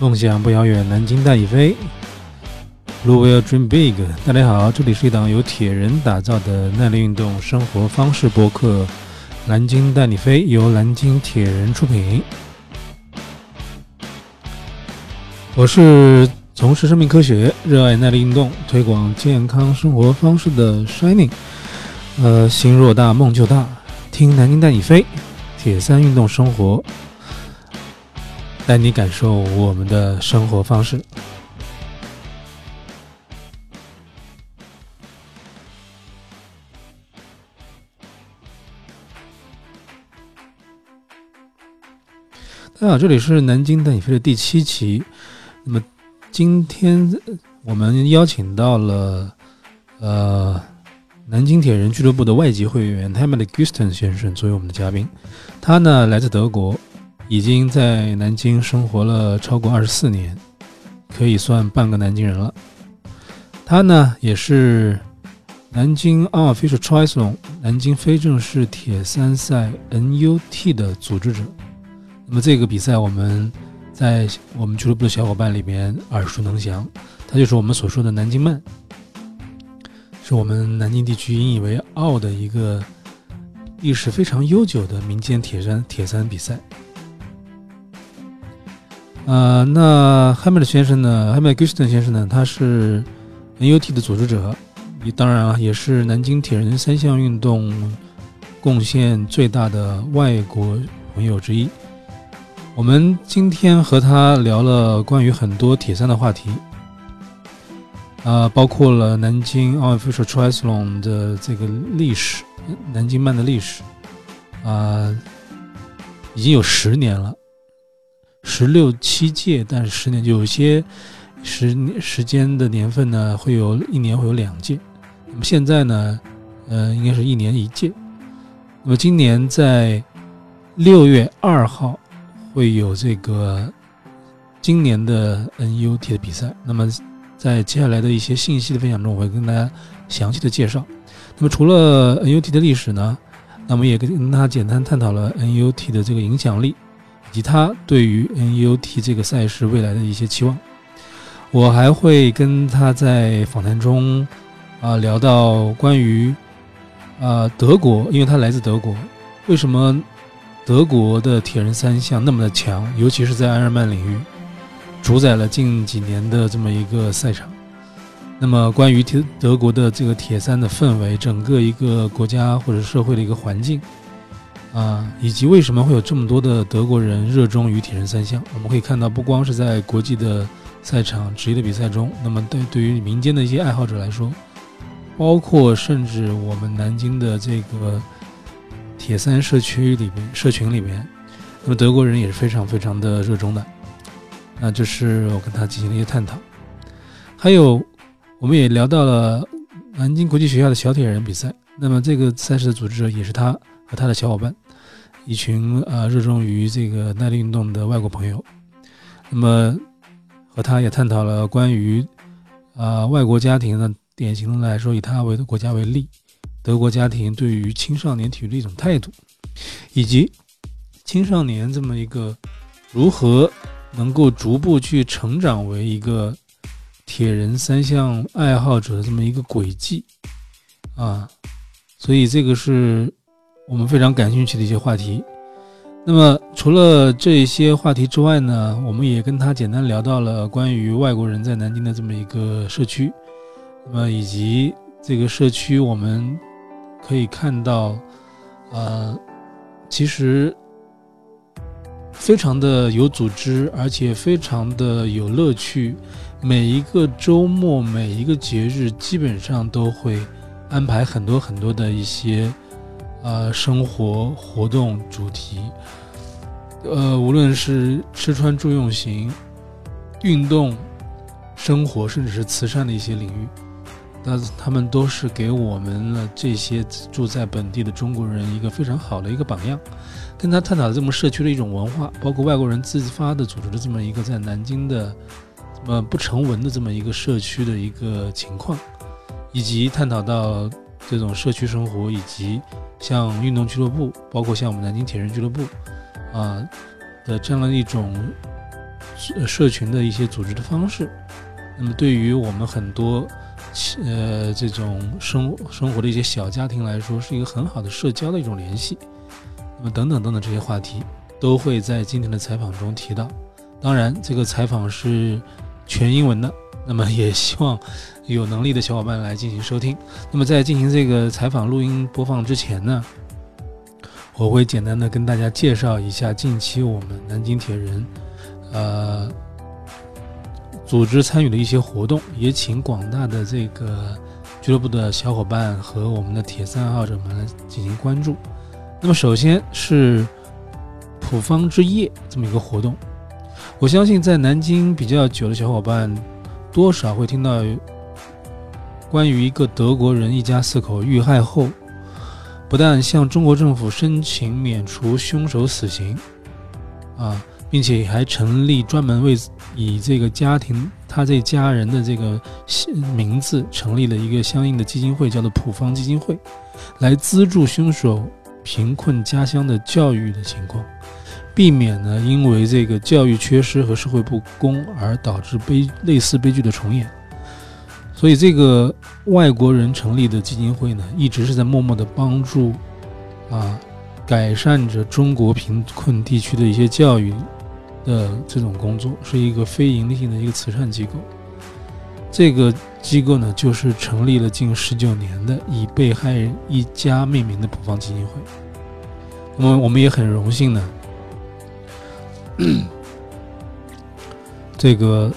梦想不遥远，南京大已飞。Blue will dream big。大家好，这里是一档由铁人打造的耐力运动生活方式播客，《南京带你飞》，由南京铁人出品。我是从事生命科学、热爱耐力运动、推广健康生活方式的 Shining。呃，心若大，梦就大。听南京带你飞，铁三运动生活，带你感受我们的生活方式。大家好，这里是南京带你飞的第七期。那么今天我们邀请到了呃南京铁人俱乐部的外籍会员 h a m m e g u s t e n 先生作为我们的嘉宾。他呢来自德国，已经在南京生活了超过二十四年，可以算半个南京人了。他呢也是南京 Unofficial Triathlon 南京非正式铁三赛 NUT 的组织者。那么这个比赛我们在我们俱乐部的小伙伴里面耳熟能详，它就是我们所说的南京慢，是我们南京地区引以为傲的一个历史非常悠久的民间铁山铁三比赛。呃，那 Hammet 先生呢？Hammet Gustin 先生呢，他是 NUT 的组织者，也当然啊，也是南京铁人三项运动贡献最大的外国朋友之一。我们今天和他聊了关于很多铁三的话题，啊，包括了南京 Official Triathlon 的这个历史，南京慢的历史，啊，已经有十年了，十六七届，但是十年有些时时间的年份呢，会有一年会有两届，那么现在呢，呃，应该是一年一届，那么今年在六月二号。会有这个今年的 NUT 的比赛。那么，在接下来的一些信息的分享中，我会跟大家详细的介绍。那么，除了 NUT 的历史呢，那么也跟大家简单探讨了 NUT 的这个影响力，以及他对于 NUT 这个赛事未来的一些期望。我还会跟他在访谈中啊聊到关于啊德国，因为他来自德国，为什么？德国的铁人三项那么的强，尤其是在埃尔曼领域，主宰了近几年的这么一个赛场。那么，关于铁德国的这个铁三的氛围，整个一个国家或者社会的一个环境，啊，以及为什么会有这么多的德国人热衷于铁人三项，我们可以看到，不光是在国际的赛场、职业的比赛中，那么对对于民间的一些爱好者来说，包括甚至我们南京的这个。铁三社区里面、社群里面，那么德国人也是非常非常的热衷的。那这是我跟他进行了一些探讨。还有，我们也聊到了南京国际学校的小铁人比赛。那么这个赛事的组织者也是他和他的小伙伴，一群啊热衷于这个耐力运动的外国朋友。那么和他也探讨了关于啊外国家庭呢，典型的来说以他为的国家为例。德国家庭对于青少年体育的一种态度，以及青少年这么一个如何能够逐步去成长为一个铁人三项爱好者的这么一个轨迹啊，所以这个是我们非常感兴趣的一些话题。那么除了这些话题之外呢，我们也跟他简单聊到了关于外国人在南京的这么一个社区，那么以及这个社区我们。可以看到，呃，其实非常的有组织，而且非常的有乐趣。每一个周末，每一个节日，基本上都会安排很多很多的一些呃生活活动主题。呃，无论是吃穿住用行、运动、生活，甚至是慈善的一些领域。那他们都是给我们了这些住在本地的中国人一个非常好的一个榜样，跟他探讨这么社区的一种文化，包括外国人自发的组织的这么一个在南京的呃不成文的这么一个社区的一个情况，以及探讨到这种社区生活，以及像运动俱乐部，包括像我们南京铁人俱乐部啊的这样的一种社群的一些组织的方式。那么对于我们很多呃这种生生活的一些小家庭来说，是一个很好的社交的一种联系。那么等等等等这些话题都会在今天的采访中提到。当然，这个采访是全英文的。那么也希望有能力的小伙伴来进行收听。那么在进行这个采访录音播放之前呢，我会简单的跟大家介绍一下近期我们南京铁人，呃，组织参与的一些活动，也请广大的这个俱乐部的小伙伴和我们的铁三爱好者们进行关注。那么首先是普方之夜这么一个活动，我相信在南京比较久的小伙伴。多少会听到关于一个德国人一家四口遇害后，不但向中国政府申请免除凶手死刑，啊，并且还成立专门为以这个家庭他这家人的这个名字成立了一个相应的基金会，叫做普方基金会，来资助凶手贫困家乡的教育的情况。避免呢，因为这个教育缺失和社会不公而导致悲类似悲剧的重演。所以，这个外国人成立的基金会呢，一直是在默默的帮助啊，改善着中国贫困地区的一些教育的这种工作，是一个非盈利性的一个慈善机构。这个机构呢，就是成立了近十九年的以被害人一家命名的普方基金会。那么，我们也很荣幸呢。这个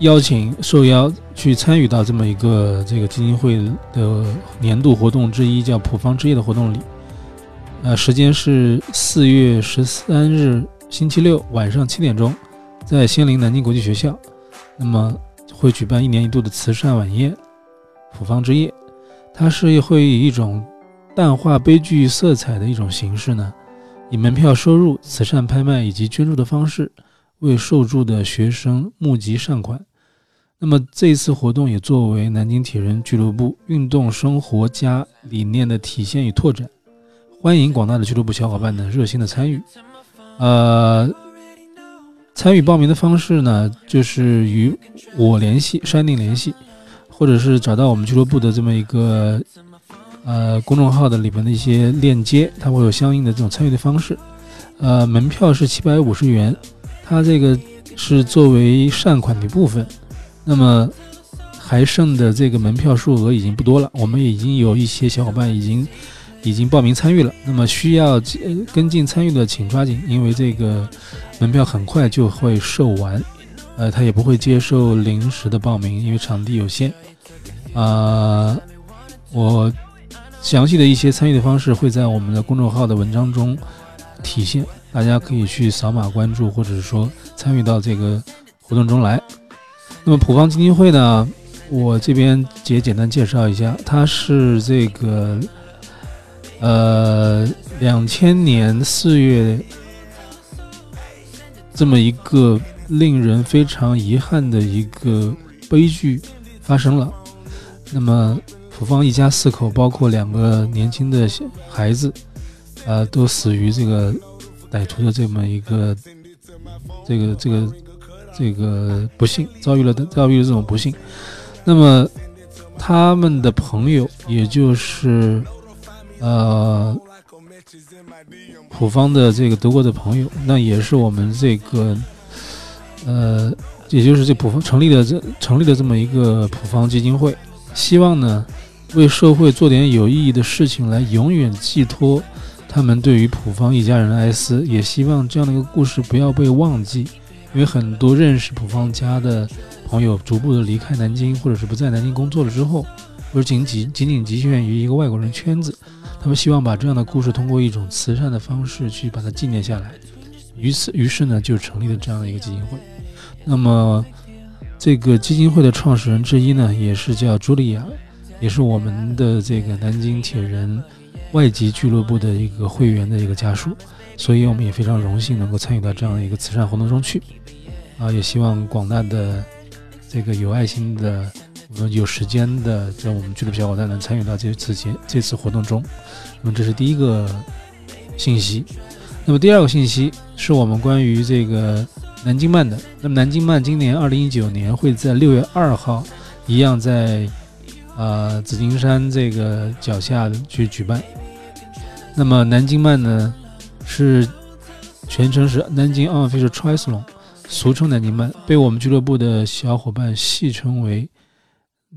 邀请受邀去参与到这么一个这个基金会的年度活动之一，叫普方之夜的活动里，呃，时间是四月十三日星期六晚上七点钟，在仙林南京国际学校，那么会举办一年一度的慈善晚宴——普方之夜。它是会以一种淡化悲剧色彩的一种形式呢。以门票收入、慈善拍卖以及捐助的方式，为受助的学生募集善款。那么这一次活动也作为南京铁人俱乐部运动生活家理念的体现与拓展，欢迎广大的俱乐部小伙伴的热心的参与。呃，参与报名的方式呢，就是与我联系，山定联系，或者是找到我们俱乐部的这么一个。呃，公众号的里面的一些链接，它会有相应的这种参与的方式。呃，门票是七百五十元，它这个是作为善款的一部分。那么还剩的这个门票数额已经不多了，我们已经有一些小伙伴已经已经报名参与了。那么需要跟进参与的，请抓紧，因为这个门票很快就会售完。呃，他也不会接受临时的报名，因为场地有限。啊，我。详细的一些参与的方式会在我们的公众号的文章中体现，大家可以去扫码关注，或者是说参与到这个活动中来。那么普方基金会呢，我这边也简单介绍一下，它是这个呃两千年四月这么一个令人非常遗憾的一个悲剧发生了，那么。普方一家四口，包括两个年轻的孩子，呃，都死于这个歹徒的这么一个这个这个这个不幸，遭遇了遭遇了这种不幸。那么他们的朋友，也就是呃普方的这个德国的朋友，那也是我们这个呃，也就是这普方成立的这成立的这么一个普方基金会，希望呢。为社会做点有意义的事情，来永远寄托他们对于普方一家人的哀思，也希望这样的一个故事不要被忘记。因为很多认识普方家的朋友，逐步的离开南京，或者是不在南京工作了之后，或者仅仅仅仅局限于一个外国人圈子，他们希望把这样的故事通过一种慈善的方式去把它纪念下来。于此，于是呢，就成立了这样的一个基金会。那么，这个基金会的创始人之一呢，也是叫朱莉亚。也是我们的这个南京铁人外籍俱乐部的一个会员的一个家属，所以我们也非常荣幸能够参与到这样的一个慈善活动中去。啊，也希望广大的这个有爱心的、我们有时间的，在我们俱乐部小伙伴能参与到这次节这次活动中。那么这是第一个信息。那么第二个信息是我们关于这个南京漫的。那么南京漫今年二零一九年会在六月二号，一样在呃紫金山这个脚下去举办。那么南京慢呢是全称是南京奥运会是 Triathlon，俗称南京慢，被我们俱乐部的小伙伴戏称为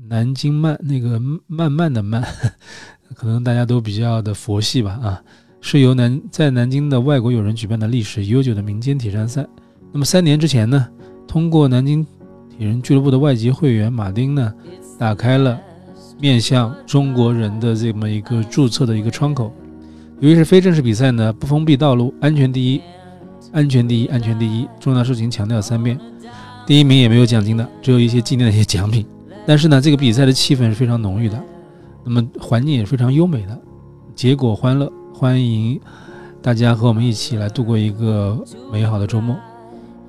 南京慢，那个慢慢的慢，可能大家都比较的佛系吧啊。是由南在南京的外国友人举办的历史悠久的民间铁山赛。那么三年之前呢，通过南京铁人俱乐部的外籍会员马丁呢，打开了面向中国人的这么一个注册的一个窗口。由于是非正式比赛呢，不封闭道路，安全第一，安全第一，安全第一，重要事情强调三遍。第一名也没有奖金的，只有一些纪念的一些奖品。但是呢，这个比赛的气氛是非常浓郁的，那么环境也非常优美的，结果欢乐。欢迎大家和我们一起来度过一个美好的周末。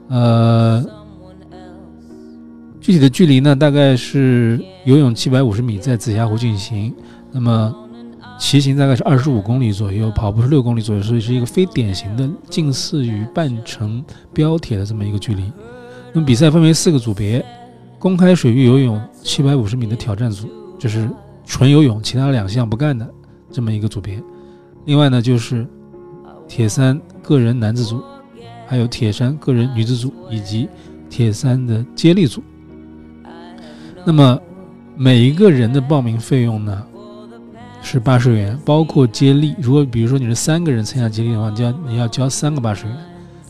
呃，具体的距离呢，大概是游泳七百五十米，在紫霞湖进行。那么骑行大概是二十五公里左右，跑步是六公里左右，所以是一个非典型的近似于半程标铁的这么一个距离。那么比赛分为四个组别：公开水域游泳七百五十米的挑战组，就是纯游泳，其他两项不干的这么一个组别。另外呢，就是铁三个人男子组，还有铁三个人女子组，以及铁三的接力组。那么每一个人的报名费用呢是八十元，包括接力。如果比如说你是三个人参加接力的话，交你要交三个八十元。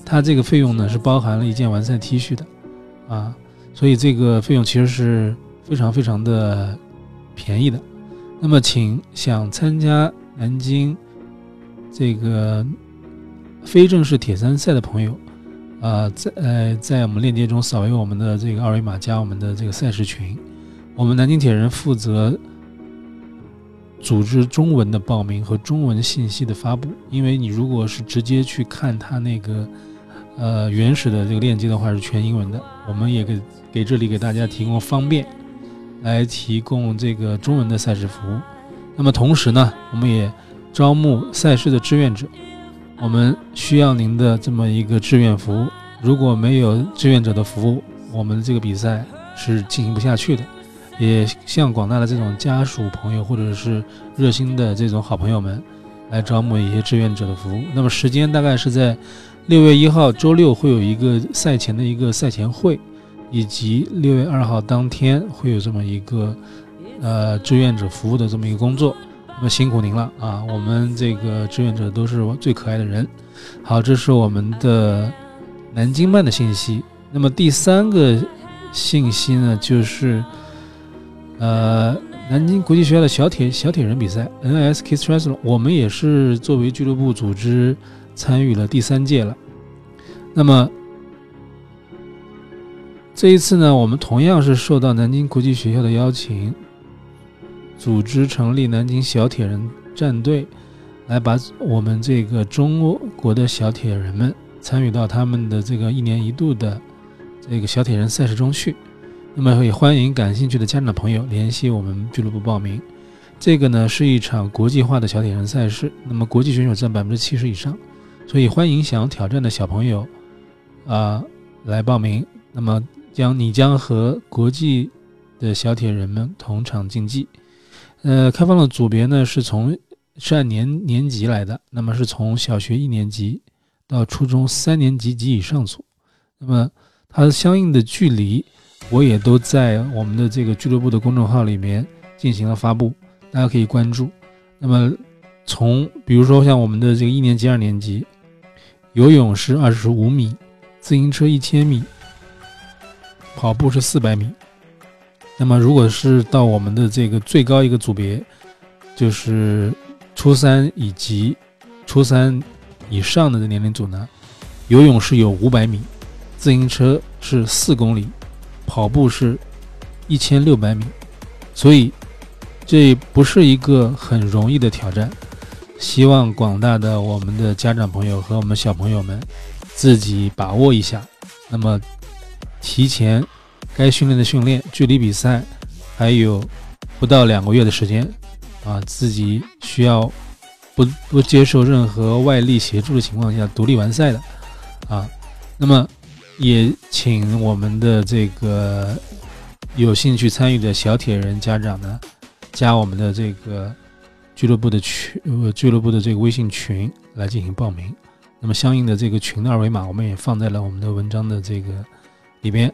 它这个费用呢是包含了一件完赛 T 恤的啊，所以这个费用其实是非常非常的便宜的。那么，请想参加南京。这个非正式铁三赛的朋友，啊，在呃在我们链接中扫描我们的这个二维码，加我们的这个赛事群。我们南京铁人负责组织中文的报名和中文信息的发布。因为你如果是直接去看他那个呃原始的这个链接的话，是全英文的。我们也给给这里给大家提供方便，来提供这个中文的赛事服务。那么同时呢，我们也。招募赛事的志愿者，我们需要您的这么一个志愿服务。如果没有志愿者的服务，我们这个比赛是进行不下去的。也向广大的这种家属朋友或者是热心的这种好朋友们，来招募一些志愿者的服务。那么时间大概是在六月一号周六会有一个赛前的一个赛前会，以及六月二号当天会有这么一个呃志愿者服务的这么一个工作。那么辛苦您了啊！我们这个志愿者都是最可爱的人。好，这是我们的南京漫的信息。那么第三个信息呢，就是呃，南京国际学校的小铁小铁人比赛 （NSK Triathlon），我们也是作为俱乐部组织参与了第三届了。那么这一次呢，我们同样是受到南京国际学校的邀请。组织成立南京小铁人战队，来把我们这个中国的小铁人们参与到他们的这个一年一度的这个小铁人赛事中去。那么也欢迎感兴趣的家长朋友联系我们俱乐部报名。这个呢是一场国际化的小铁人赛事，那么国际选手占百分之七十以上，所以欢迎想挑战的小朋友啊来报名。那么将你将和国际的小铁人们同场竞技。呃，开放的组别呢是从是按年年级来的，那么是从小学一年级到初中三年级及以上组，那么它相应的距离我也都在我们的这个俱乐部的公众号里面进行了发布，大家可以关注。那么从比如说像我们的这个一年级、二年级，游泳是二十五米，自行车一千米，跑步是四百米。那么，如果是到我们的这个最高一个组别，就是初三以及初三以上的年龄组呢，游泳是有五百米，自行车是四公里，跑步是一千六百米，所以这不是一个很容易的挑战。希望广大的我们的家长朋友和我们小朋友们自己把握一下。那么提前。该训练的训练，距离比赛还有不到两个月的时间啊，自己需要不不接受任何外力协助的情况下独立完赛的啊。那么也请我们的这个有兴趣参与的小铁人家长呢，加我们的这个俱乐部的群呃俱乐部的这个微信群来进行报名。那么相应的这个群的二维码，我们也放在了我们的文章的这个里边。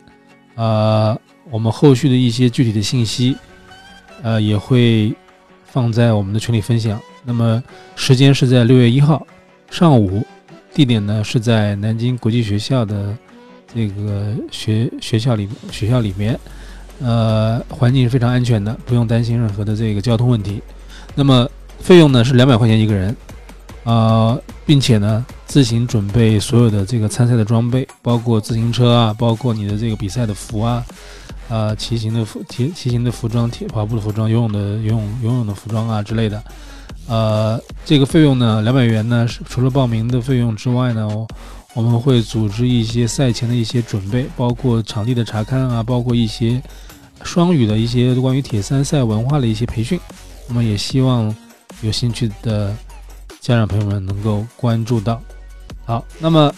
啊，我们后续的一些具体的信息，呃，也会放在我们的群里分享。那么时间是在六月一号上午，地点呢是在南京国际学校的这个学学校里学校里面，呃，环境是非常安全的，不用担心任何的这个交通问题。那么费用呢是两百块钱一个人，啊，并且呢。自行准备所有的这个参赛的装备，包括自行车啊，包括你的这个比赛的服啊，啊，骑行的服、骑骑行的服装、铁跑步的服装、游泳的游泳游泳的服装啊之类的。呃，这个费用呢，两百元呢，是除了报名的费用之外呢，我们会组织一些赛前的一些准备，包括场地的查看啊，包括一些双语的一些关于铁三赛文化的一些培训。那么也希望有兴趣的家长朋友们能够关注到。好，那么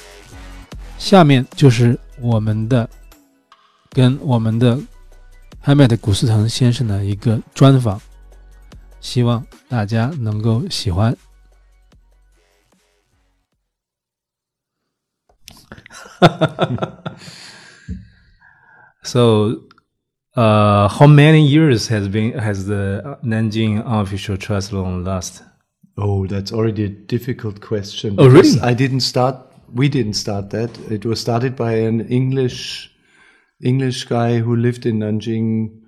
下面就是我们的跟我们的 Hamid 古斯腾先生的一个专访，希望大家能够喜欢。so, uh, how many years has been has the Nanjing official triathlon last? Oh, that's already a difficult question. Oh, really? I didn't start. We didn't start that. It was started by an English English guy who lived in Nanjing.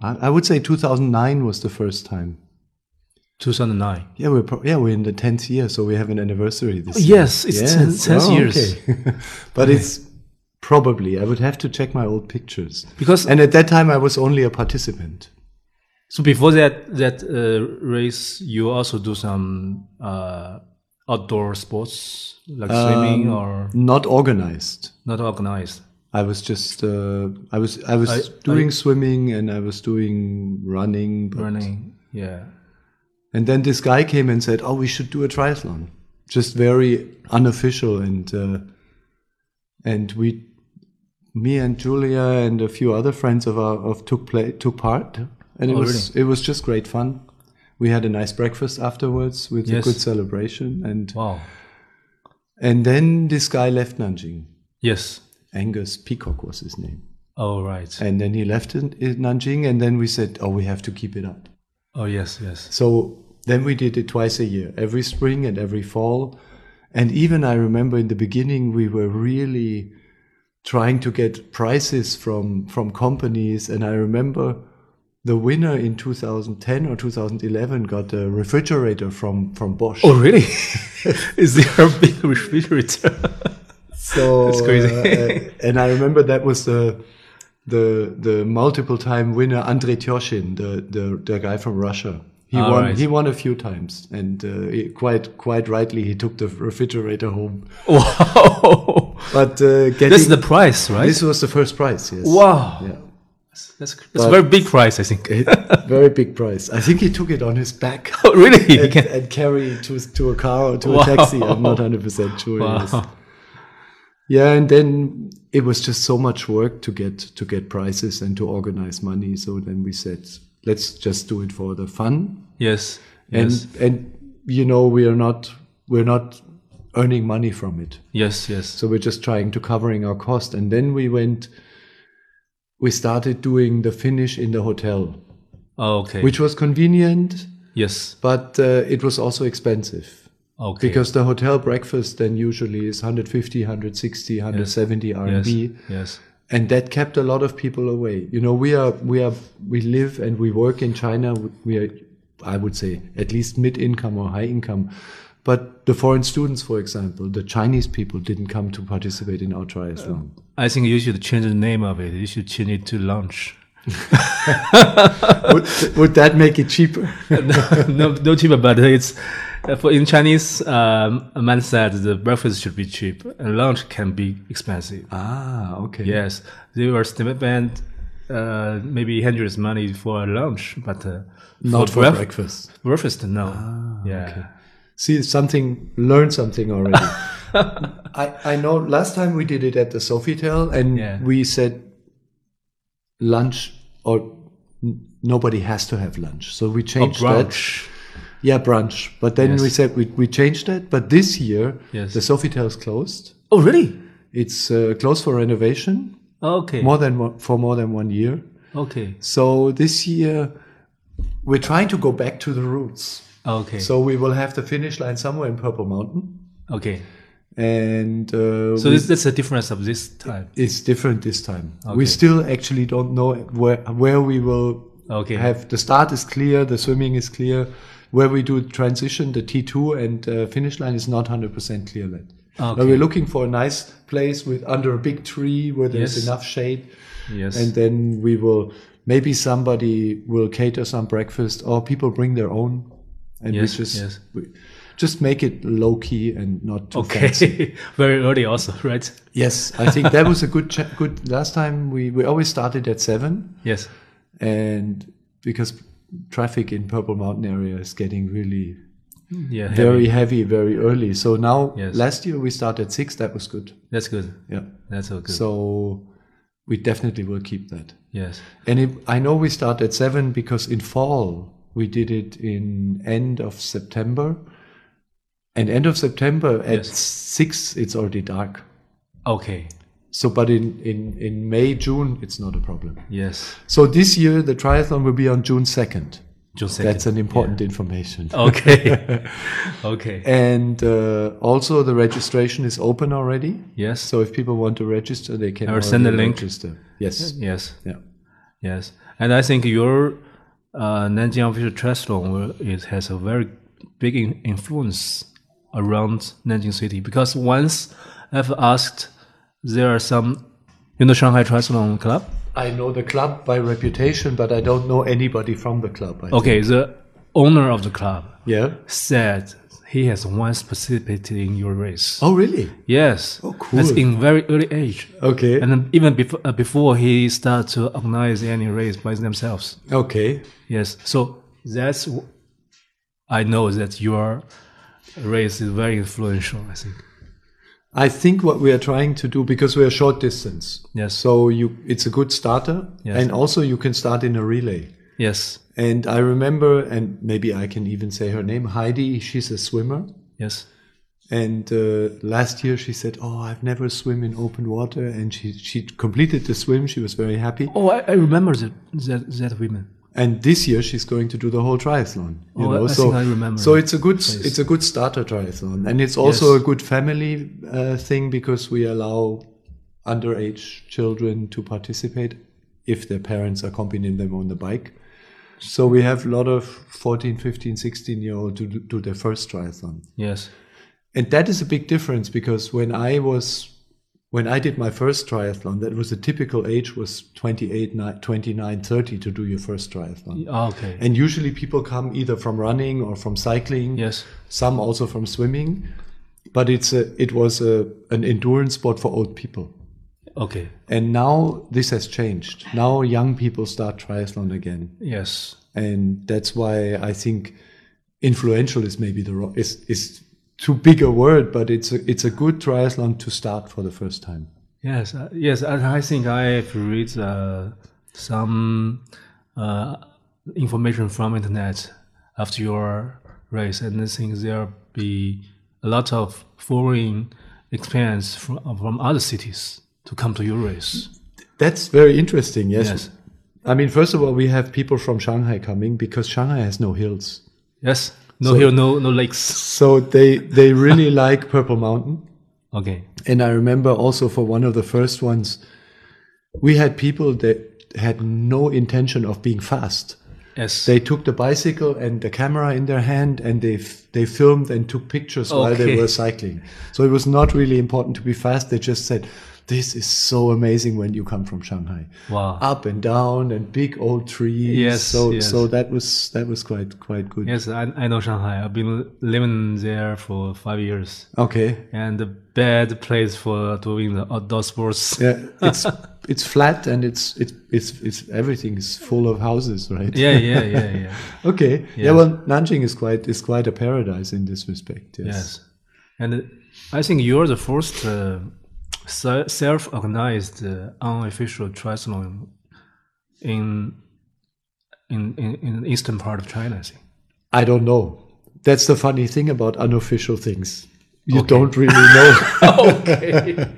I, I would say 2009 was the first time. 2009. Yeah, we're pro- yeah we're in the 10th year, so we have an anniversary this year. Yes, it's yes. 10, 10 oh, years. Okay. but it's probably I would have to check my old pictures because and at that time I was only a participant. So before that that uh, race, you also do some uh, outdoor sports like um, swimming or not organized. Not organized. I was just uh, I was I was I, doing I, swimming and I was doing running. running, yeah. And then this guy came and said, "Oh, we should do a triathlon." Just very unofficial and uh, and we, me and Julia and a few other friends of our of took play took part and it oh, was really? it was just great fun. We had a nice breakfast afterwards with yes. a good celebration, and wow. And then this guy left Nanjing. Yes, Angus Peacock was his name. Oh right. And then he left in, in Nanjing, and then we said, "Oh, we have to keep it up." Oh yes, yes. So then we did it twice a year, every spring and every fall. And even I remember in the beginning, we were really trying to get prices from from companies, and I remember the winner in 2010 or 2011 got a refrigerator from from Bosch. Oh, really? Is there a big refrigerator? so that's crazy. uh, and I remember that was the the the multiple time winner Andrei Tyoshin, the, the the guy from Russia. He All won. Right. He won a few times, and uh, he, quite quite rightly, he took the refrigerator home. Wow! But uh, getting, this is the price, right? This was the first prize. Yes. Wow! Yeah. That's, that's a very big price, I think. very big price. I think he took it on his back. Oh, really? And, and carried to to a car or to wow. a taxi. I'm not 100 percent sure. Wow. Yeah, and then it was just so much work to get to get prices and to organize money. So then we said, let's just do it for the fun. Yes. And yes. and you know we are not we're not earning money from it. Yes, yes. So we're just trying to covering our cost. And then we went we started doing the finish in the hotel. Oh, okay. Which was convenient. Yes. But uh, it was also expensive. Okay. Because the hotel breakfast then usually is 150, 160, 170 yes. RMB. Yes. yes. And that kept a lot of people away. You know, we are, we are, we live and we work in China. We are, I would say, at least mid income or high income. But the foreign students, for example, the Chinese people didn't come to participate in our triathlon. I think you should change the name of it. You should change it to lunch. would, would, that make it cheaper? no, no cheaper, but it's for in Chinese um, said the breakfast should be cheap and lunch can be expensive. Ah, okay. Yes, they were band uh, maybe Hendrik's money for lunch, but uh, Not for bref- breakfast. Breakfast, no. Ah, yeah. See something, learn something already. I, I know last time we did it at the Sofitel and Yeah. we said lunch or nobody has to have lunch. So we changed that. Yeah, brunch. But then Yes. we said we, we changed that. But this year, Yes. the Sofitel is closed. Oh, really? It's uh, closed for renovation Okay. more than one, for more than one year. Okay. So this year, we're trying to go back to the roots. Okay. So we will have the finish line somewhere in Purple Mountain, okay. and uh, So this, that's the difference of this time. it's different this time. Okay. We still actually don't know where where we will Okay. have. The start is clear, the swimming is clear. Where we do transition, the T two and uh, finish line is not hundred percent clear yet. Okay. But we're looking for a nice place with under a big tree where there's Yes. enough shade, Yes. and then we will maybe somebody will cater some breakfast or people bring their own, and Yes, we just yes. we just make it low key and not too fancy. okay. Very early also, right? Yes, I think that was a good good. Last time we we always started at seven, Yes. and because traffic in Purple Mountain area is getting really hmm, Yeah. very heavy. heavy very early. So now Yes. last year we started at six. That was good. That's good. Yeah. That's so good. So we definitely will keep that. yes. And it, I know we start at seven because in fall we did it in end of September, and end of September at Yes. six it's already dark. Okay. So, but in, in, in May, June, it's not a problem. Yes. So this year, the triathlon will be on June 2nd. June 2nd. That's an important information. Okay. okay. And uh, also, the registration is open already. Yes. So if people want to register, they can already send the link. register. Yes. yes. Yeah. Yes. And I think your uh, Nanjing official triathlon it has a very big influence around Nanjing city because once I've asked, there are some, you know, Shanghai Triathlon Club. I know the club by reputation, but I don't know anybody from the club. I think. Okay, the owner of the club Yeah. said he has once participated in your race. Oh, really? Yes. Oh, cool. That's in very early age. Okay. And then even before, uh, before he started to organize any race by themselves. okay. Yes. So that's I know that your race is very influential. I think. I think what we are trying to do because we are short distance. Yes. So you, it's a good starter, Yes. and also you can start in a relay. Yes. And I remember, and maybe I can even say her name, Heidi. She's a swimmer, Yes. and uh, last year she said, "Oh, I've never swim in open water," and she she completed the swim. She was very happy. Oh, I, I remember that that that women. And this year she's going to do the whole triathlon. You Oh, I- know, I so think I remember so it's a good place. it's a good starter triathlon, and it's also Yes. a good family uh, thing because we allow underage children to participate if their parents accompany them on the bike. So we have a lot of 14, 15, 16 year old to do, do their first triathlon. Yes. And that is a big difference because when I was when I did my first triathlon, that was a typical age was 28, ni- 29, 30 to do your first triathlon. Ah, Okay. And usually people come either from running or from cycling. Yes. Some also from swimming. But it's a, it was a, an endurance sport for old people. Okay. And now this has changed. Now young people start triathlon again. Yes. And that's why I think influential is maybe the wrong, is, is too big a word, but it's a, it's a good triathlon to start for the first time. Yes. Uh, yes. I, I think I've read uh, some uh, information from internet after your race, and I think there will be a lot of foreign experience from from other cities to come to your race. That's very interesting. Yes. Yes. I mean, first of all, we have people from Shanghai coming because Shanghai has no hills. Yes. No So- hill, no no lakes. So they, they really like Purple Mountain. Okay. And I remember also for one of the first ones, we had people that had no intention of being fast. Yes. They took the bicycle and the camera in their hand and they, f- they filmed and took pictures while they were cycling. So it was not really important to be fast. They just said, this is so amazing when you come from Shanghai. Wow. Up and down and big old trees. Yes, So yes. so that was that was quite quite good. Yes, I, I know Shanghai. I've been living there for five years, Okay. and the bad place for doing the outdoor sports. Yeah, it's it's flat and it's it's it's it's everything is full of houses, right? yeah, yeah, yeah, yeah. Okay. Yeah. Yeah. well, Nanjing is quite is quite a paradise in this respect. Yes. Yes, and I think you're the first uh, self-organized uh, unofficial triathlon in in in in eastern part of China. I think. I don't know. That's the funny thing about unofficial things. You Okay. don't really know. okay,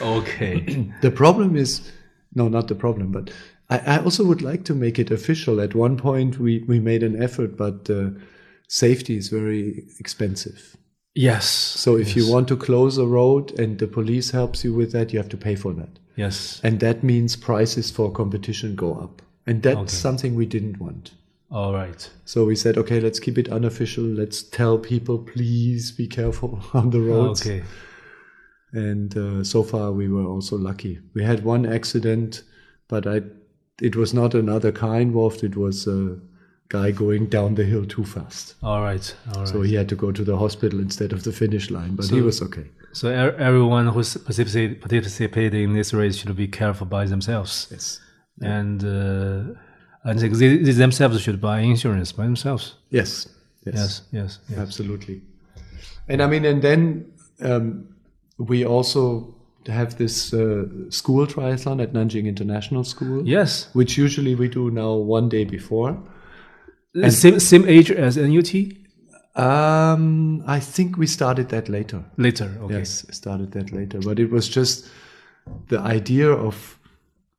okay. the problem is, no, not the problem, but I, I also would like to make it official. At one point, we, we made an effort, but uh, safety is very expensive. Yes. So if you want to close a road and the police helps you with that, you have to pay for that. yes. And that means prices for competition go up. And that's Okay. something we didn't want. All right. So we said, okay, let's keep it unofficial. Let's tell people, please be careful on the roads. Okay. And uh, so far, we were also lucky. We had one accident, but I, it was not another car involved. It was a guy going down the hill too fast. All right. All right. So he had to go to the hospital instead of the finish line, but he was okay. So er- everyone who participate, participated in this race should be careful by themselves, Yes. and uh, I think they, they themselves should buy insurance by themselves. Yes. Yes. Yes, yes, yes. Absolutely. And I mean, and then um, we also have this uh, school triathlon at Nanjing International School, Yes. which usually we do now one day before. Same same age as NUT. Um, I think we started that later. Later. Okay. Yes, started that later. But it was just the idea of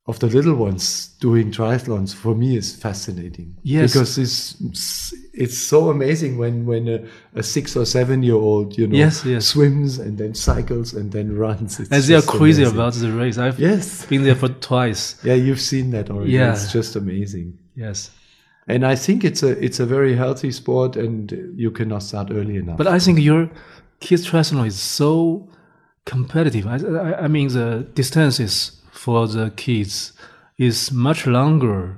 of the little ones doing triathlons for me is fascinating. Yes. because it's it's so amazing when when a, a six or seven year old you know Yes, yes. swims and then cycles and then runs. It's As they are crazy amazing. about the race. I've Yes. been there for twice. Yeah, you've seen that already. Yeah. It's just amazing. Yes. And I think it's a it's a very healthy sport, and you cannot start early enough. But I think your kids triathlon is so competitive. I, I, I mean, the distances for the kids is much longer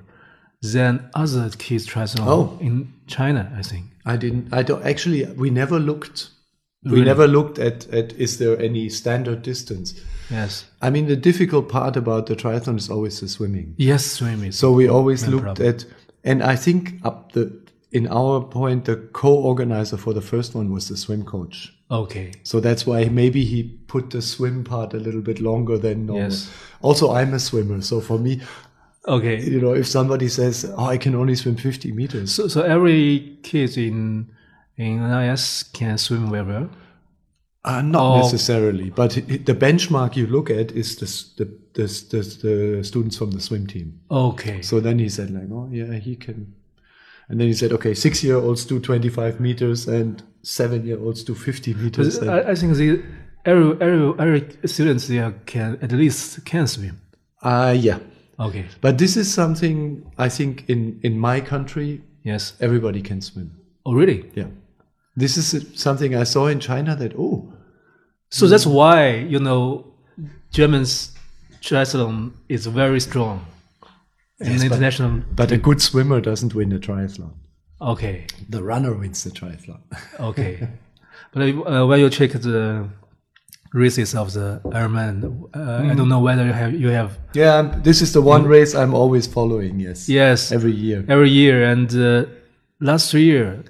than other kids triathlon Oh. in China. I think. I didn't. I don't actually. We never looked. We never looked at at is there any standard distance. Yes. I mean, the difficult part about the triathlon is always the swimming. Yes, swimming. So we always No looked problem. at, and I think up the in our point, the co-organizer for the first one was the swim coach. okay. So that's why maybe he put the swim part a little bit longer than normal. Yes. Also, I'm a swimmer, so for me, Okay. you know, if somebody says, "Oh, I can only swim 50 meters," So, so every kid in in NIS can swim very well. Uh, not necessarily, but the benchmark you look at is the, the, the, the, the students from the swim team. Okay. So then he said, like, oh, yeah, he can. And then he said, okay, six year olds do 25 meters and seven year olds do 50 meters. I, I think the every every every students there can at least can swim. uh, yeah. Okay. But this is something I think in, in my country, Yes. everybody can swim. Oh, really? Yeah. This is something I saw in China that, oh, So that's why you know Germans triathlon is very strong in Yes, but- international. but a good swimmer doesn't win a triathlon. okay. The runner wins the triathlon. Okay. but uh, when you check the races of the Ironman, uh, I don't know whether you have you have Yeah, this is the one race I'm always following. Yes. yes Every year. every year and uh, last year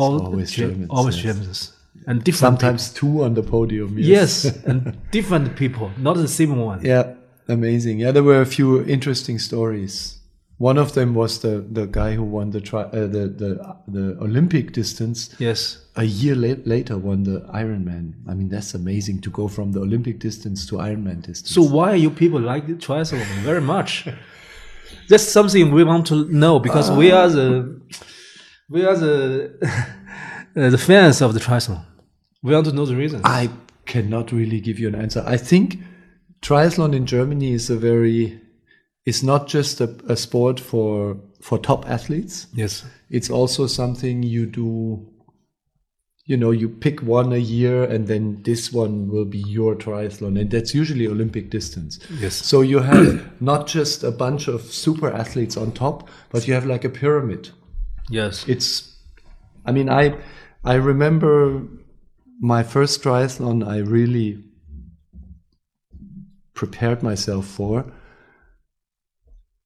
all always Ge- Germans, always yes. Germans and different Sometimes two on the podium. people. yes and different people, not the same one. Yeah. Amazing. Yeah, there were a few interesting stories. One of them was the, the guy who won the, tri- uh, the the the Olympic distance. Yes. A year la- later, won the Ironman. I mean, that's amazing to go from the Olympic distance to Ironman distance. So why you people like the triathlon very much? That's something we want to know because we are the we are the uh, the fans of the triathlon. We want to know the reason. I cannot really give you an answer. I think triathlon in Germany is a very is not just a, a sport for for top athletes. yes. It's also something you do you know, you pick one a year and then this one will be your triathlon. And that's usually Olympic distance. Yes. So you have not just a bunch of super athletes on top, but you have like a pyramid. Yes. It's, I mean, I, I remember my first triathlon I really prepared myself for.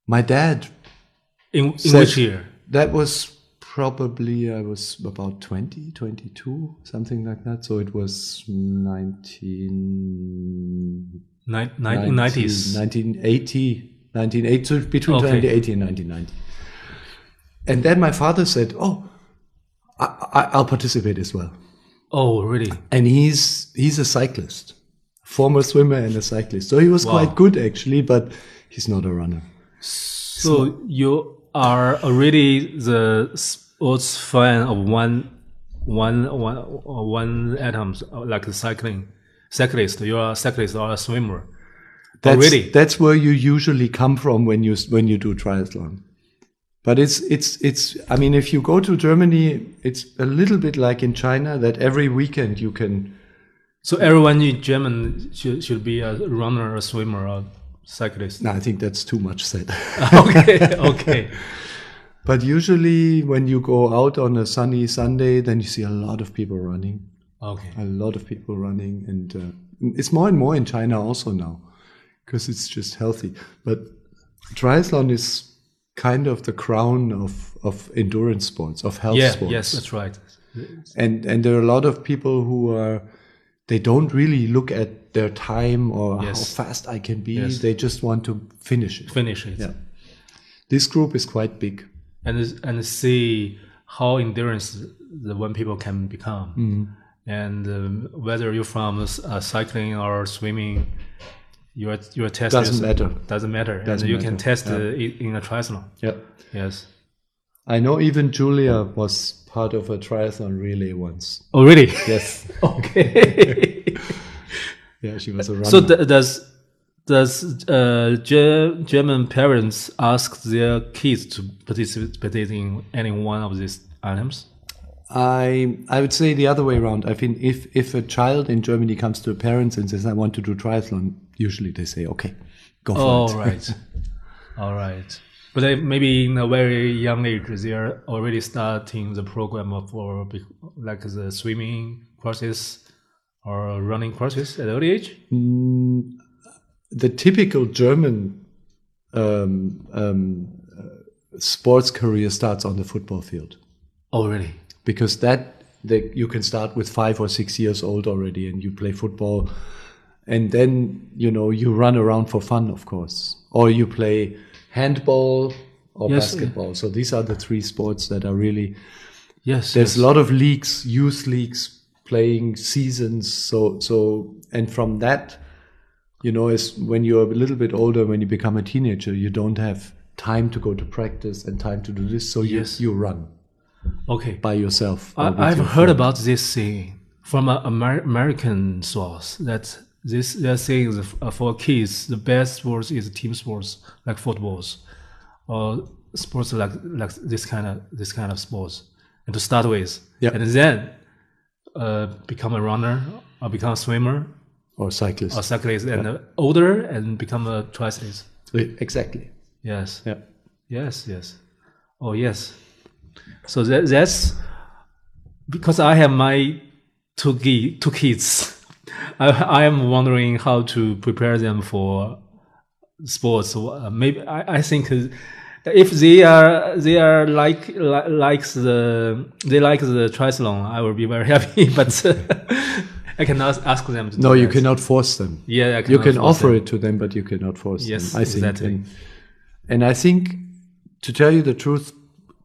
My dad, In, in which year? that was probably, I was about 20, 22, something like that. So it was 19, Nin- 1990s. 1980, 1980, so between Okay. 1980 and 1990. And then my father said, "Oh, I, I, I'll participate as well." Oh, really? And he's he's a cyclist, former swimmer and a cyclist. So he was Wow. quite good actually, but he's not a runner. So you are already the sports fan of one, one, one, one atoms, like a cycling cyclist. You are a cyclist or a swimmer. That's, really? That's where you usually come from when you when you do triathlon. But it's it's it's. I mean, if you go to Germany, it's a little bit like in China that every weekend you can. So everyone in German should, should be a runner, a swimmer, or cyclist. No, I think that's too much said. okay, okay. but usually, when you go out on a sunny Sunday, then you see a lot of people running. Okay. A lot of people running, and uh, it's more and more in China also now, because it's just healthy. But triathlon is kind of the crown of of endurance sports, of health Yeah, sports. yes, that's right. and and there are a lot of people who are they don't really look at their time or Yes. how fast I can be. Yes. They just want to finish it. Finish it. Yeah. This group is quite big. and and see how endurance the one people can become, Mm-hmm. and um, whether you're from uh, cycling or swimming, your your test Doesn't is- matter. Doesn't matter, Doesn't and you can test yeah. uh, it in a triathlon. Yeah. Yes. I know even Julia was part of a triathlon relay once. Oh, really? Yes. okay. Yeah, she was a runner. so th- does does uh, Ge- German parents ask their kids to participate in any one of these items? I I would say the other way around. I think if if a child in Germany comes to a parents and says I want to do triathlon, usually they say okay, go for All it. right. All right. But they, maybe in a very young age, they are already starting the program for like the swimming courses or running courses at early age. the typical German um, um, uh, sports career starts on the football field Oh, really? because that they, you can start with five or six years old already and you play football and then you know you run around for fun of course or you play handball or Yes. basketball so these are the three sports that are really Yes. there's yes. a lot of leagues youth leagues playing seasons so so and from that you know is when you're a little bit older when you become a teenager you don't have time to go to practice and time to do this so Yes. you you run Okay. by yourself I, I've your heard friend. about this thing from an Amer- American source that this they're saying f- uh, for kids the best sports is team sports like footballs or sports like like this kind of this kind of sports. And to start with. Yeah. and then uh, become a runner or become a swimmer. Or cyclist. Or cyclist and uh, older and become a triathlete exactly. Yes. Yeah Yes, yes. Oh, yes. So that, that's because I have my two, two kids. I, I am wondering how to prepare them for sports. Uh, maybe I, I think if they are they are like li- likes the they like the triathlon, I will be very happy. But I cannot ask them. To no you that. cannot force them Yeah, I you can offer them. it to them but you cannot force Yes, them i think exactly. and, and i think to tell you the truth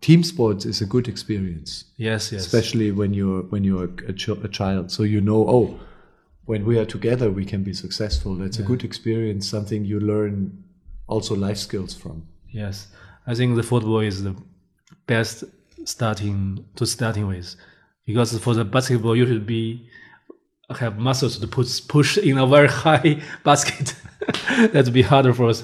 team sports is a good experience Yes, yes. especially when you're when you're a, ch- a child so you know oh when we are together we can be successful that's a good experience something you learn also life skills from Yes, I think the football is the best starting to starting with, because for the basketball you should be have muscles to push push in a very high basket. That'd be harder for us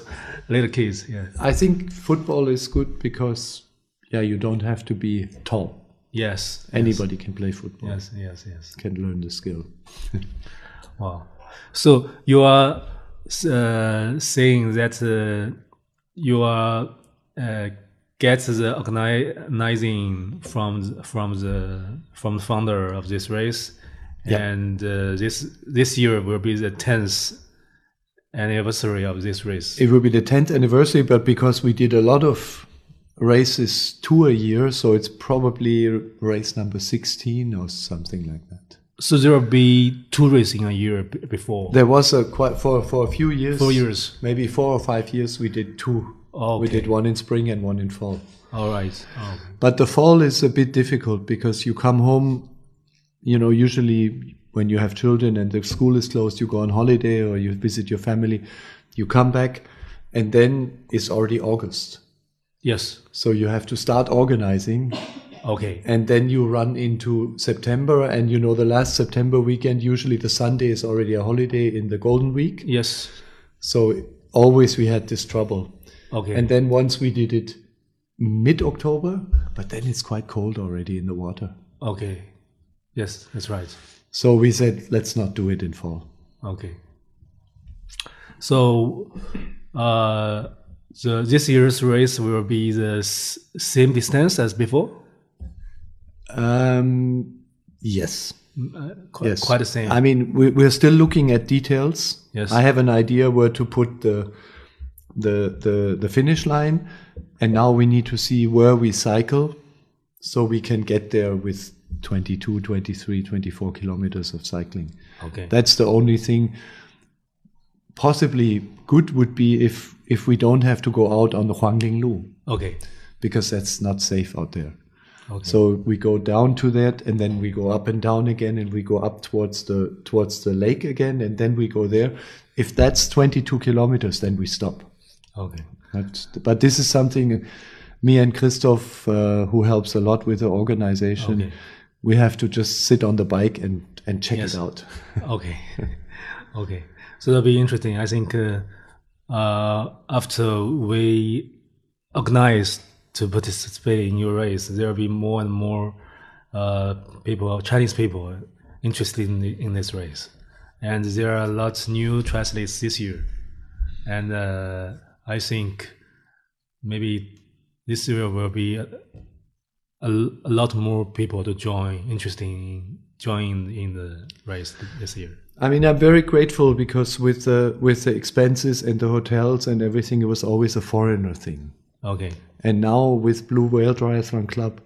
little kids. Yeah. i think football is good because yeah you don't have to be tall Yes. Anybody can play football. Yes. Yes. Yes. Can learn the skill. Wow. So you are uh, saying that uh, you are uh, get the organizing from the, from the from the founder of this race, and uh, this this year will be the tenth anniversary of this race. It will be the 10th anniversary, but because we did a lot of races, two a year, so it's probably race number 16 or something like that. So there will be two races in a year before. There was a quite for for a few years. Four years. maybe four or five years. We did two. Oh, We did one in spring and one in fall. All right. Oh, But the fall is a bit difficult because you come home, you know, usually when you have children and the school is closed, you go on holiday or you visit your family, you come back, and then it's already August. yes. So you have to start organizing, Okay. and then you run into September, and you know, the last September weekend, usually the Sunday is already a holiday in the Golden Week. Yes. So always we had this trouble. Okay. And then once we did it mid October, but then it's quite cold already in the water. okay. Yes, that's right. So we said, let's not do it in fall. Okay. So, uh, the this year's race will be the s- same distance as before. Um, yes. Quite, Yes. quite the same. I mean, we, we're still looking at details. Yes. I have an idea where to put the, the, the, the finish line. And now we need to see where we cycle so we can get there with 22, 23, 24 kilometers of cycling. okay. That's the only thing. Possibly good would be if if we don't have to go out on the Huanling Lu okay. because that's not safe out there. Okay. So we go down to that, and then we go up and down again, and we go up towards the towards the lake again, and then we go there. If that's 22 kilometers, then we stop. okay. But, but this is something me and Christoph, uh, who helps a lot with the organization, Okay. we have to just sit on the bike and and check Yes. it out. okay. okay. So that'll be interesting. I think uh, uh, after we organize to participate in your race, there will be more and more uh, people, Chinese people, interested in, in this race. And there are lots new triathletes this year. And uh, I think maybe this year will be a, a, lot more people to join, interested in joining in the race this year. I mean, I'm very grateful because with the with the expenses and the hotels and everything, it was always a foreigner thing. Okay. And now with Blue Whale Triathlon Club,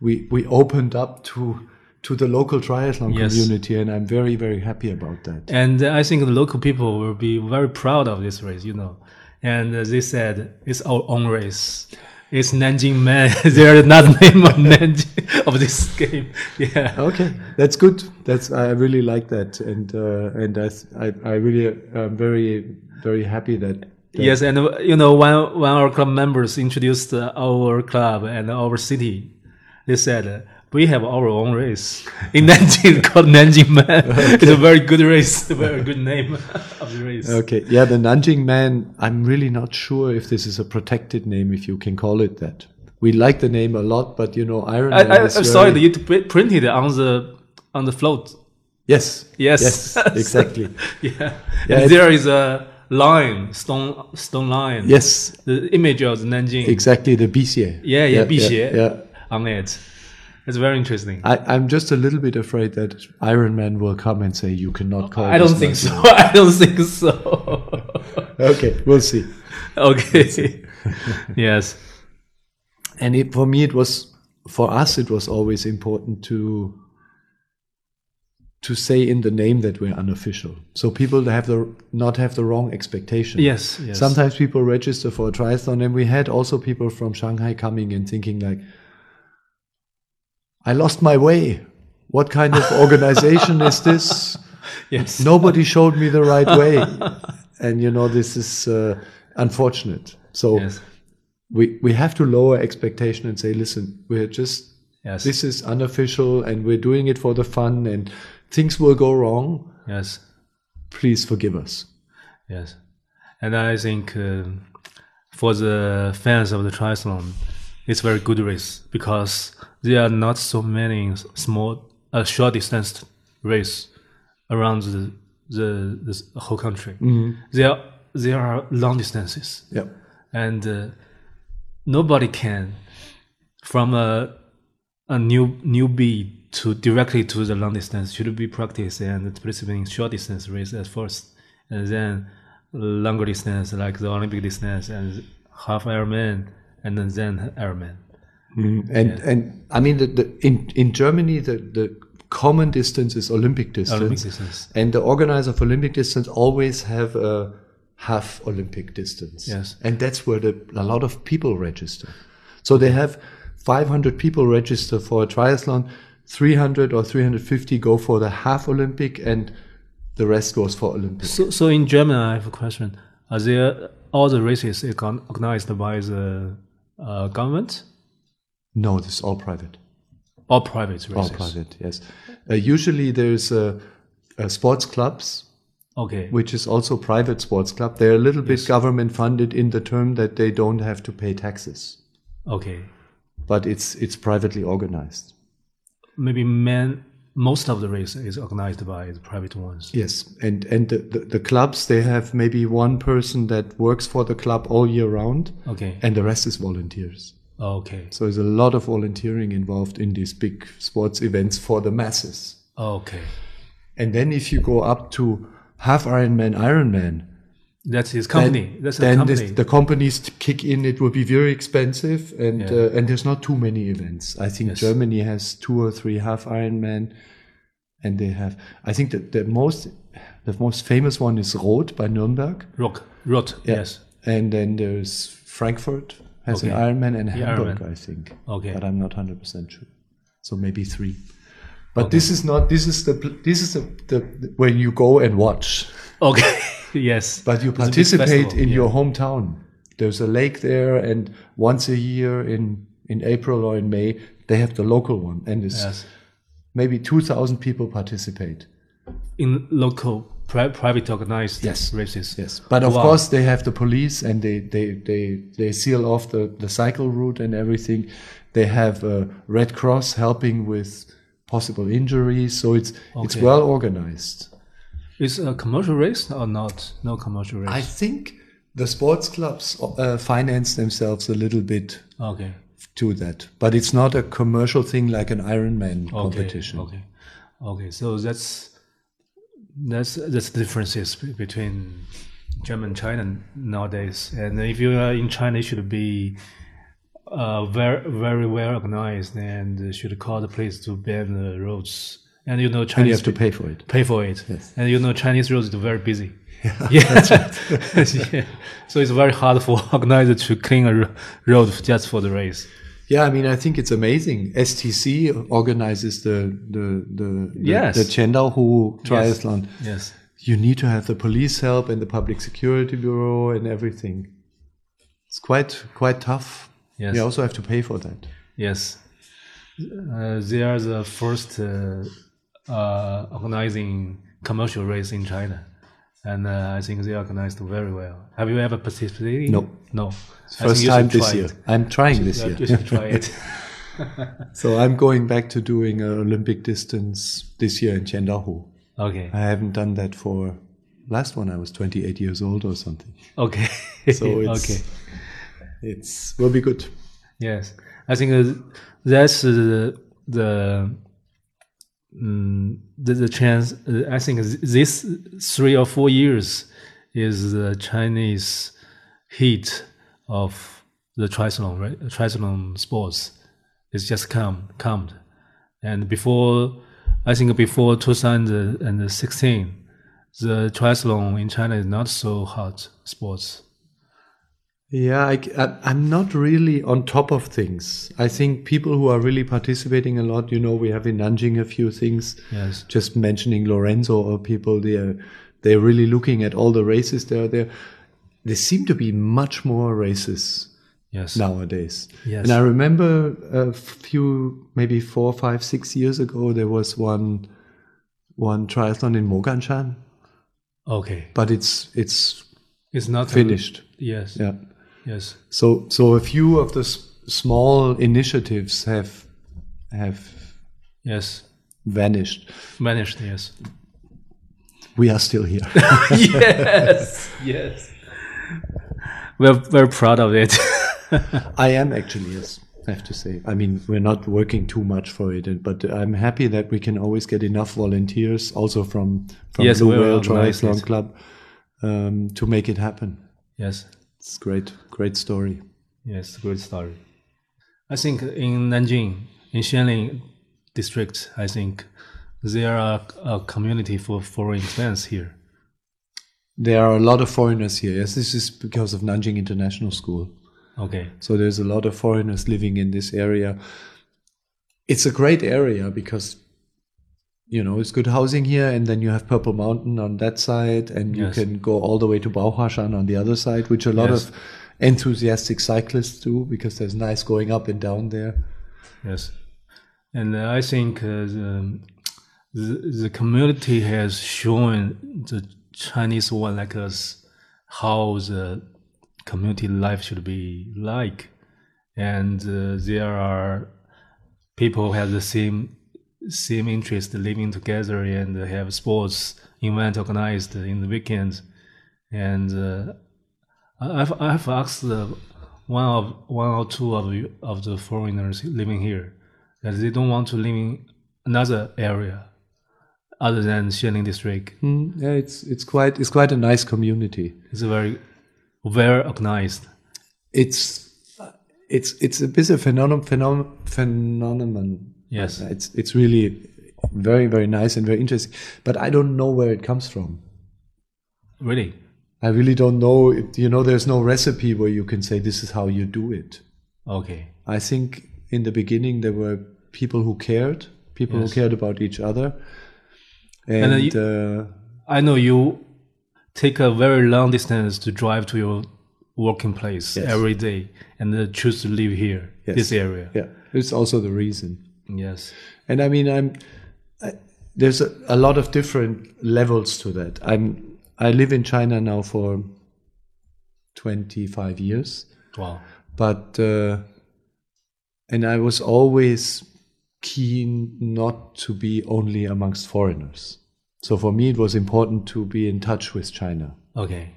we we opened up to to the local triathlon Yes. community, and I'm very very happy about that. And I think the local people will be very proud of this race, you know. And uh, they said it's our own race. It's Nanjing Man. They're not name of Nanjing of this game. Yeah. Okay, that's good. That's I really like that, and uh, and I I, I really am very very happy that. Yes, and uh, you know, when when our club members introduced uh, our club and our city, they said uh, we have our own race in Nanjing called Nanjing Man. It's a very good race, a very good name of the race. Okay, yeah, the Nanjing Man. I'm really not sure if this is a protected name, if you can call it that. We like the name a lot, but you know, Iron I, Man I, is I saw it. very- You pr- printed on the on the float. Yes, Yes. yes, exactly. Yeah, Yeah, there is a line, stone stone line. Yes, the image of Nanjing. exactly. The Bixie. Yeah, yeah, Bixie. yeah. on it. It's very interesting. I, I'm just a little bit afraid that Ironman will come and say you cannot call. I don't think Nanjing." so. I don't think so. Okay, we'll see. okay. yes. And it, for me, it was for us. It was always important to to say in the name that we're unofficial, so people have the not have the wrong expectation. Yes. Yes. Sometimes people register for a triathlon, and we had also people from Shanghai coming and thinking like, "I lost my way. What kind of organization is this? Yes. Nobody showed me the right way." And you know, this is uh, unfortunate. So Yes. we we have to lower expectation and say, "Listen, we're just Yes. this is unofficial, and we're doing it for the fun, and things will go wrong. yes. Please forgive us." Yes, and I think uh, for the fans of the triathlon, it's very good race because there are not so many small, uh, short distance race around the the, the whole country. There there are long distances, Yeah. and uh, nobody can from a a new newbie to directly to the long distance should be practice and participate in short distance race at first, and then longer distance like the Olympic distance and half Ironman, and then then Ironman. Mm, and and I mean the, the in in Germany the the common distance is Olympic distance. Olympic distance. And the organizer of Olympic distance always have a half Olympic distance. Yes. And that's where the, a lot of people register. So they have 500 people register for a triathlon, 300 or 350 go for the half Olympic, and the rest goes for Olympic. So, so in Germany, I have a question: Are there all the races organized by the uh, government No, this is all private. All private races? All private, yes. Uh, usually there's uh, uh, sports clubs, Okay. which is also private sports club. They're a little bit government funded in the term that they don't have to pay taxes, Okay. but it's it's privately organized. Maybe men most of the race is organized by the private ones. Yes, and and the, the, the clubs they have maybe one person that works for the club all year round, Okay. and the rest is volunteers. Okay. So there's a lot of volunteering involved in these big sports events for the masses. Okay. And then if you go up to half Ironman, Ironman, That's his then, company. That's then company. this, the companies kick in. It will be very expensive, and Yeah. uh, and there's not too many events. I think Yes. Germany has two or three half Ironman, and they have. I think that the most the most famous one is Roth by Nuremberg. Rock. Roth. Yeah. Yes. And then there's Frankfurt has Okay. an Ironman and Yeah, Hamburg, Ironman. I think. Okay. But I'm not 100% sure. So maybe three. But this is not, this is the, this is the, the, when you go and watch. Okay. yes. But you a participate in yeah. your hometown. There's a lake there and once a year in, in April or in May, they have the local one. And it's Yes. maybe 2,000 people participate. In local pri- private organized Yes. races. Yes, but of Wow. course they have the police and they they they they seal off the the cycle route and everything. They have uh, Red Cross helping with possible injuries, so it's it's well organized. Is a commercial race or not? No commercial race. I think the sports clubs uh, finance themselves a little bit okay. to that, but it's not a commercial thing like an Ironman Okay. competition. Okay. Okay. So that's that's that's the differences between German and China nowadays. And if you are in China, you should be uh, very very well organized and should call the police to ban the roads. And you know Chinese And you have to pay for it. pay for it. Yes. And you know Chinese roads are very busy. Yeah, yeah. So it's very hard for organizer to clean a road just for the race. Yeah, I mean, I think it's amazing. STC organizes the the the the, Yes. the Chendaohu triathlon. Yes. You need to have the police help and the public security bureau and everything. It's quite quite tough. Yes. You also have to pay for that. Yes. Uh, they are the first uh, uh, organizing commercial race in China. And uh, I think they organized very well. Have you ever participated? No. No. First time this year. it. I'm trying this year. You should try it. so I'm going back to doing an Olympic distance this year in Chendaohu. okay. I haven't done that for last one. I was 28 years old or something. Okay. So it's okay. It's will be good. Yes, I think uh, that's uh, the mm, the, the chance. Uh, I think this three or four years is the Chinese heat of the triathlon, right? Triathlon sports. It's just come, come, and before, I think before 2016, the triathlon in China is not so hot sports. Yeah, I, am not really on top of things. I think people who are really participating a lot, you know, we have in Nanjing a few things. Yes. Just mentioning Lorenzo or people, they're they're really looking at all the races that are there. There seem to be much more races Yes. nowadays. Yes. And I remember a few, maybe four, five, six years ago, there was one one triathlon in Moganshan, Okay. but it's it's It's not a- finished. yes. Yeah. Yes. So, so a few of the s- small initiatives have have Yes. vanished. Vanished. Yes. We are still here. yes. Yes. We're very proud of it. I am actually, yes, I have to say. I mean, we're not working too much for it, but I'm happy that we can always get enough volunteers, also from from Yes, Blue we're Whale Triathlon. Club, um, to make it happen. yes. It's great, great story. Yes. great story. I think in Nanjing, in Xianlin district, I think there are a community for foreign fans here. There are a lot of foreigners here. Yes, this is because of Nanjing International School. Okay. So there's a lot of foreigners living in this area. It's a great area because you know it's good housing here, and then you have Purple Mountain on that side, and you Yes. can go all the way to Baohuashan on the other side, which a lot Yes. of enthusiastic cyclists do because there's nice going up and down there. Yes, and uh, I think uh, the, the community has shown the Chinese one like us how the community life should be like, and uh, there are people who have the same same interest living together and have sports event organized in the weekends, and. I've I've asked uh, one of one or two of you, of the foreigners living here that they don't want to live in another area other than Xianlin district. Hmm, yeah, it's it's quite it's quite a nice community. It's very well organized. It's it's it's a bit of phenomenon phenomenon phenomenon. Yes. It's it's really very very nice and very interesting. But I don't know where it comes from. Really? I really don't know. If, you know, there's no recipe where you can say this is how you do it. Okay. I think in the beginning there were people who cared, people Yes. who cared about each other, And and, you- uh, I know you take a very long distance to drive to your working place Yes. every day and uh, choose to live here, Yes. this area. yeah, it's also the reason. Yes. And I mean, I'm I, there's a, a lot of different levels to that. I'm I live in China now for 25 years, Wow. but uh, and I was always keen not to be only amongst foreigners. So for me, it was important to be in touch with China. Okay.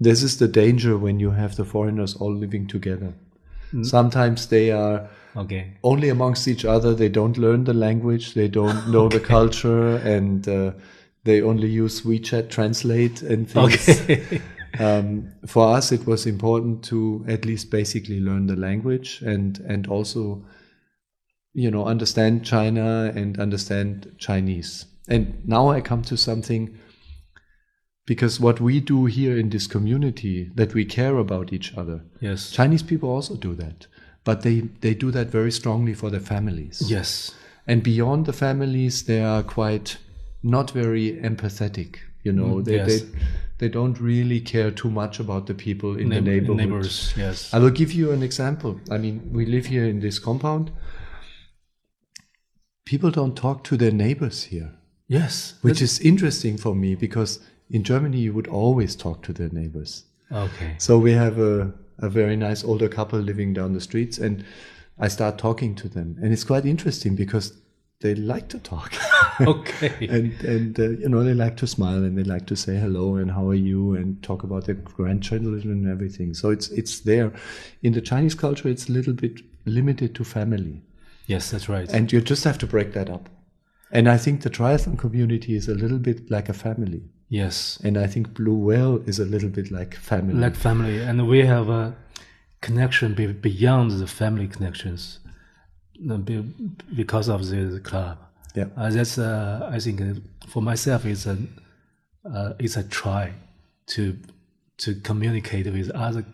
This is the danger when you have the foreigners all living together. Sometimes they are Okay. only amongst each other. They don't learn the language. They don't know the culture, and uh, they only use WeChat Translate and things. Okay. Um, for us, it was important to at least basically learn the language and and also, you know, understand China and understand Chinese. And now I come to something because what we do here in this community that we care about each other. yes. Chinese people also do that, but they they do that very strongly for their families. Yes. And beyond the families, they are quite not very empathetic. You know, Mm, they, yes. they they don't really care too much about the people in the neighborhood. Neighbors. Yes. I will give you an example. I mean, we live here in this compound. People don't talk to their neighbors here, Yes. which is interesting for me because in Germany you would always talk to their neighbors. Okay. So we have a, a very nice older couple living down the streets, and I start talking to them, and it's quite interesting because they like to talk, Okay. and and uh, you know they like to smile and they like to say hello and how are you and talk about their grandchildren and everything. So it's it's there. In the Chinese culture, it's a little bit limited to family, yes, that's right. and you just have to break that up. And I think the triathlon community is a little bit like a family, yes. and I think Blue Whale is a little bit like family. Like family, and we have a connection be- beyond the family connections, because of the, club. yeah. Uh, that's uh, I think uh, for myself it's a uh, it's a try to to communicate with other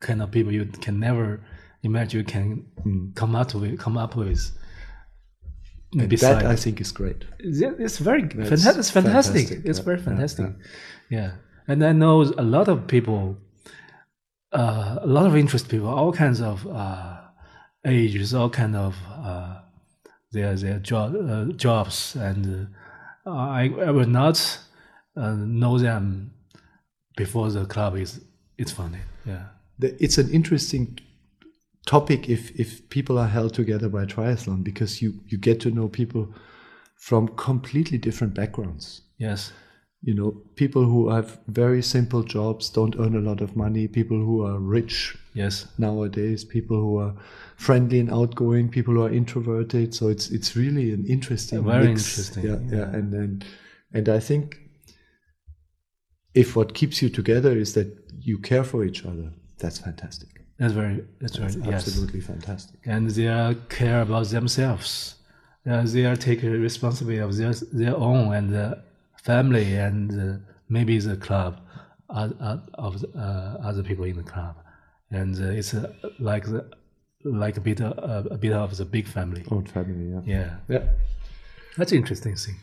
kind of people you can never imagine you can come up with come up with. And that I think is great. Yeah, it's very That's fantastic. It's fantastic. fantastic. It's Yeah, very yeah, fantastic. Yeah, and I know a lot of people, uh, a lot of interest people, all kinds of uh, ages, all kind of uh, their their job uh, jobs, and uh, I, I will not uh, know them before the club is it's funny. Yeah. It's an interesting topic if if people are held together by triathlon because you you get to know people from completely different backgrounds. Yes. You know, people who have very simple jobs, don't earn a lot of money, people who are rich Yes. nowadays, people who are friendly and outgoing, people who are introverted. So it's it's really an interesting, Very mix. interesting, Yeah, yeah, yeah. and and and I think if what keeps you together is that you care for each other, that's fantastic. That's very. That's very. Yes. Absolutely fantastic. and they are care about themselves. Uh, they are take responsibility of their their own and the family and uh, maybe the club of uh, other people in the club, and uh, it's uh, like the like a bit of, uh, a bit of the big family. Own family, yeah. Yeah, Yeah. that's interesting thing.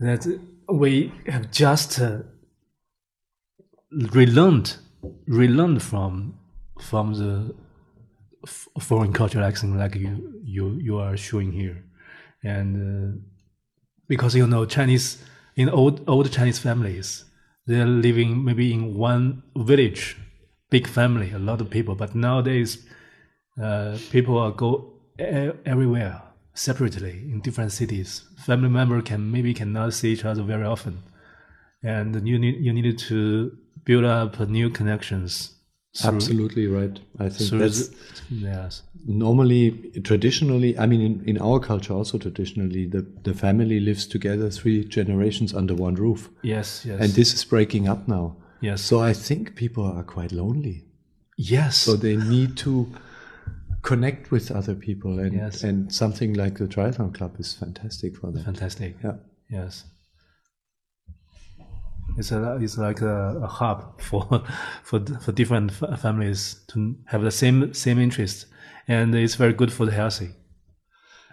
That we have just uh, relearned relearned from from the f- foreign cultural accent like you you you are showing here, and uh, because you know Chinese in old old Chinese families they're living maybe in one village, big family, a lot of people. But nowadays, uh, people are go everywhere separately in different cities. Family member can maybe cannot see each other very often, and you need you needed to build up new connections. Through- Absolutely right. I think through that's yes, normally traditionally i mean in, in our culture also traditionally the, the family lives together three generations under one roof. Yes, yes, and this is breaking up now. Yes, so i think people are quite lonely. Yes, so they need to connect with other people and Yes. and something like the triathlon club is fantastic for that fantastic. yeah. Yes. It's a it's like a, a hub for for for different fa- families to have the same same interest, and it's very good for the healthy.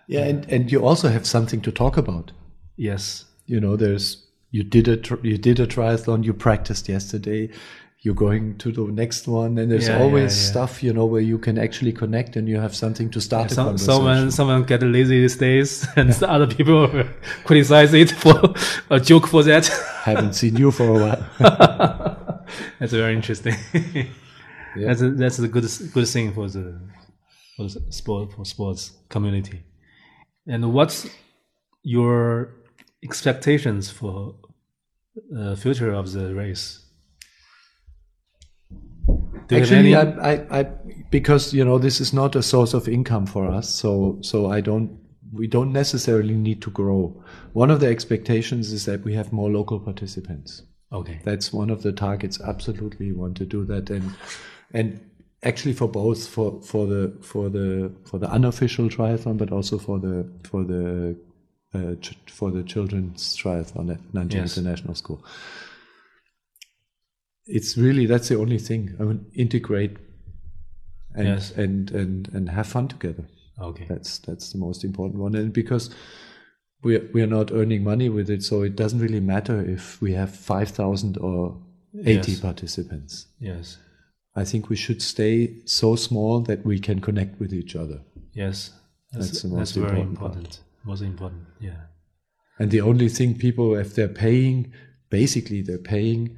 yeah and and you also have something to talk about. Yes, you know there's you did a tr- you did a triathlon you practiced yesterday you're going to the next one and there's Yeah, yeah, always yeah. stuff you know where you can actually connect and you have something to start a Some, someone someone get lazy these days, and the other people criticize it for a joke for that. haven't seen you for a while that's very interesting. That's a, that's a good good thing for the for the sport for sports community. And what's your expectations for uh, future of the race? Do actually I, I, I because you know this is not a source of income for us so so i don't we don't necessarily need to grow. One of the expectations is that we have more local participants. Okay. that's one of the targets. Absolutely want to do that. And and actually for both for for the for the for the unofficial triathlon but also for the for the uh, ch- for the children's triathlon at Nanjing Yes. International School it's really that's the only thing I mean integrate and Yes. and and and have fun together Okay. that's that's the most important one and because we're we're not earning money with it so it doesn't really matter if we have 5000 or 80 Yes. participants Yes. i think we should stay so small that we can connect with each other Yes. That's, That's the that's most very important part. Most important. Yeah. and the only thing people if they're paying basically they're paying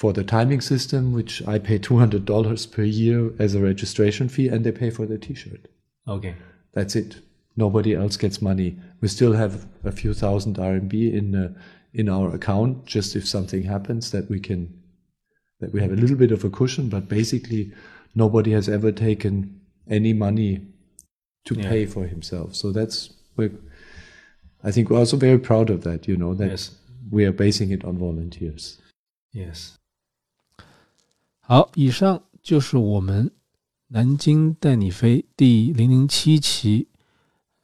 for the timing system which i pay $200 per year as a registration fee and they pay for the t-shirt Okay. That's it. Nobody else gets money. We still have a few thousand RMB in uh, in our account, just if something happens that we can that we have a little bit of a cushion. But basically, nobody has ever taken any money to Yeah. pay for himself. So that's we. I think we're also very proud of that. You know that Yes. we are basing it on volunteers. Yes. 好，以上就是我们南京带你飞第零零七期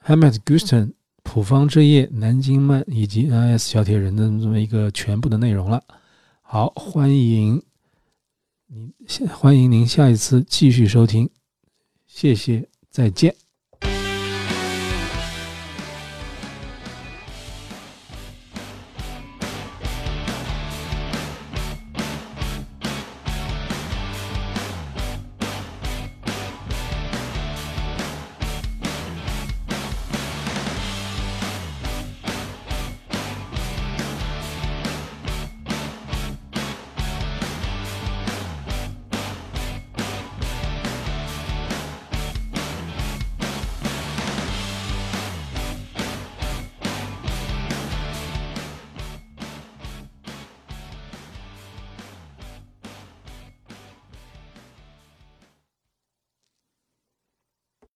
Hammett Guston 普方之夜南京漫以及 NS 小铁人的这么一个全部的内容了。好，欢迎您，欢迎您下一次继续收听，谢谢，再见。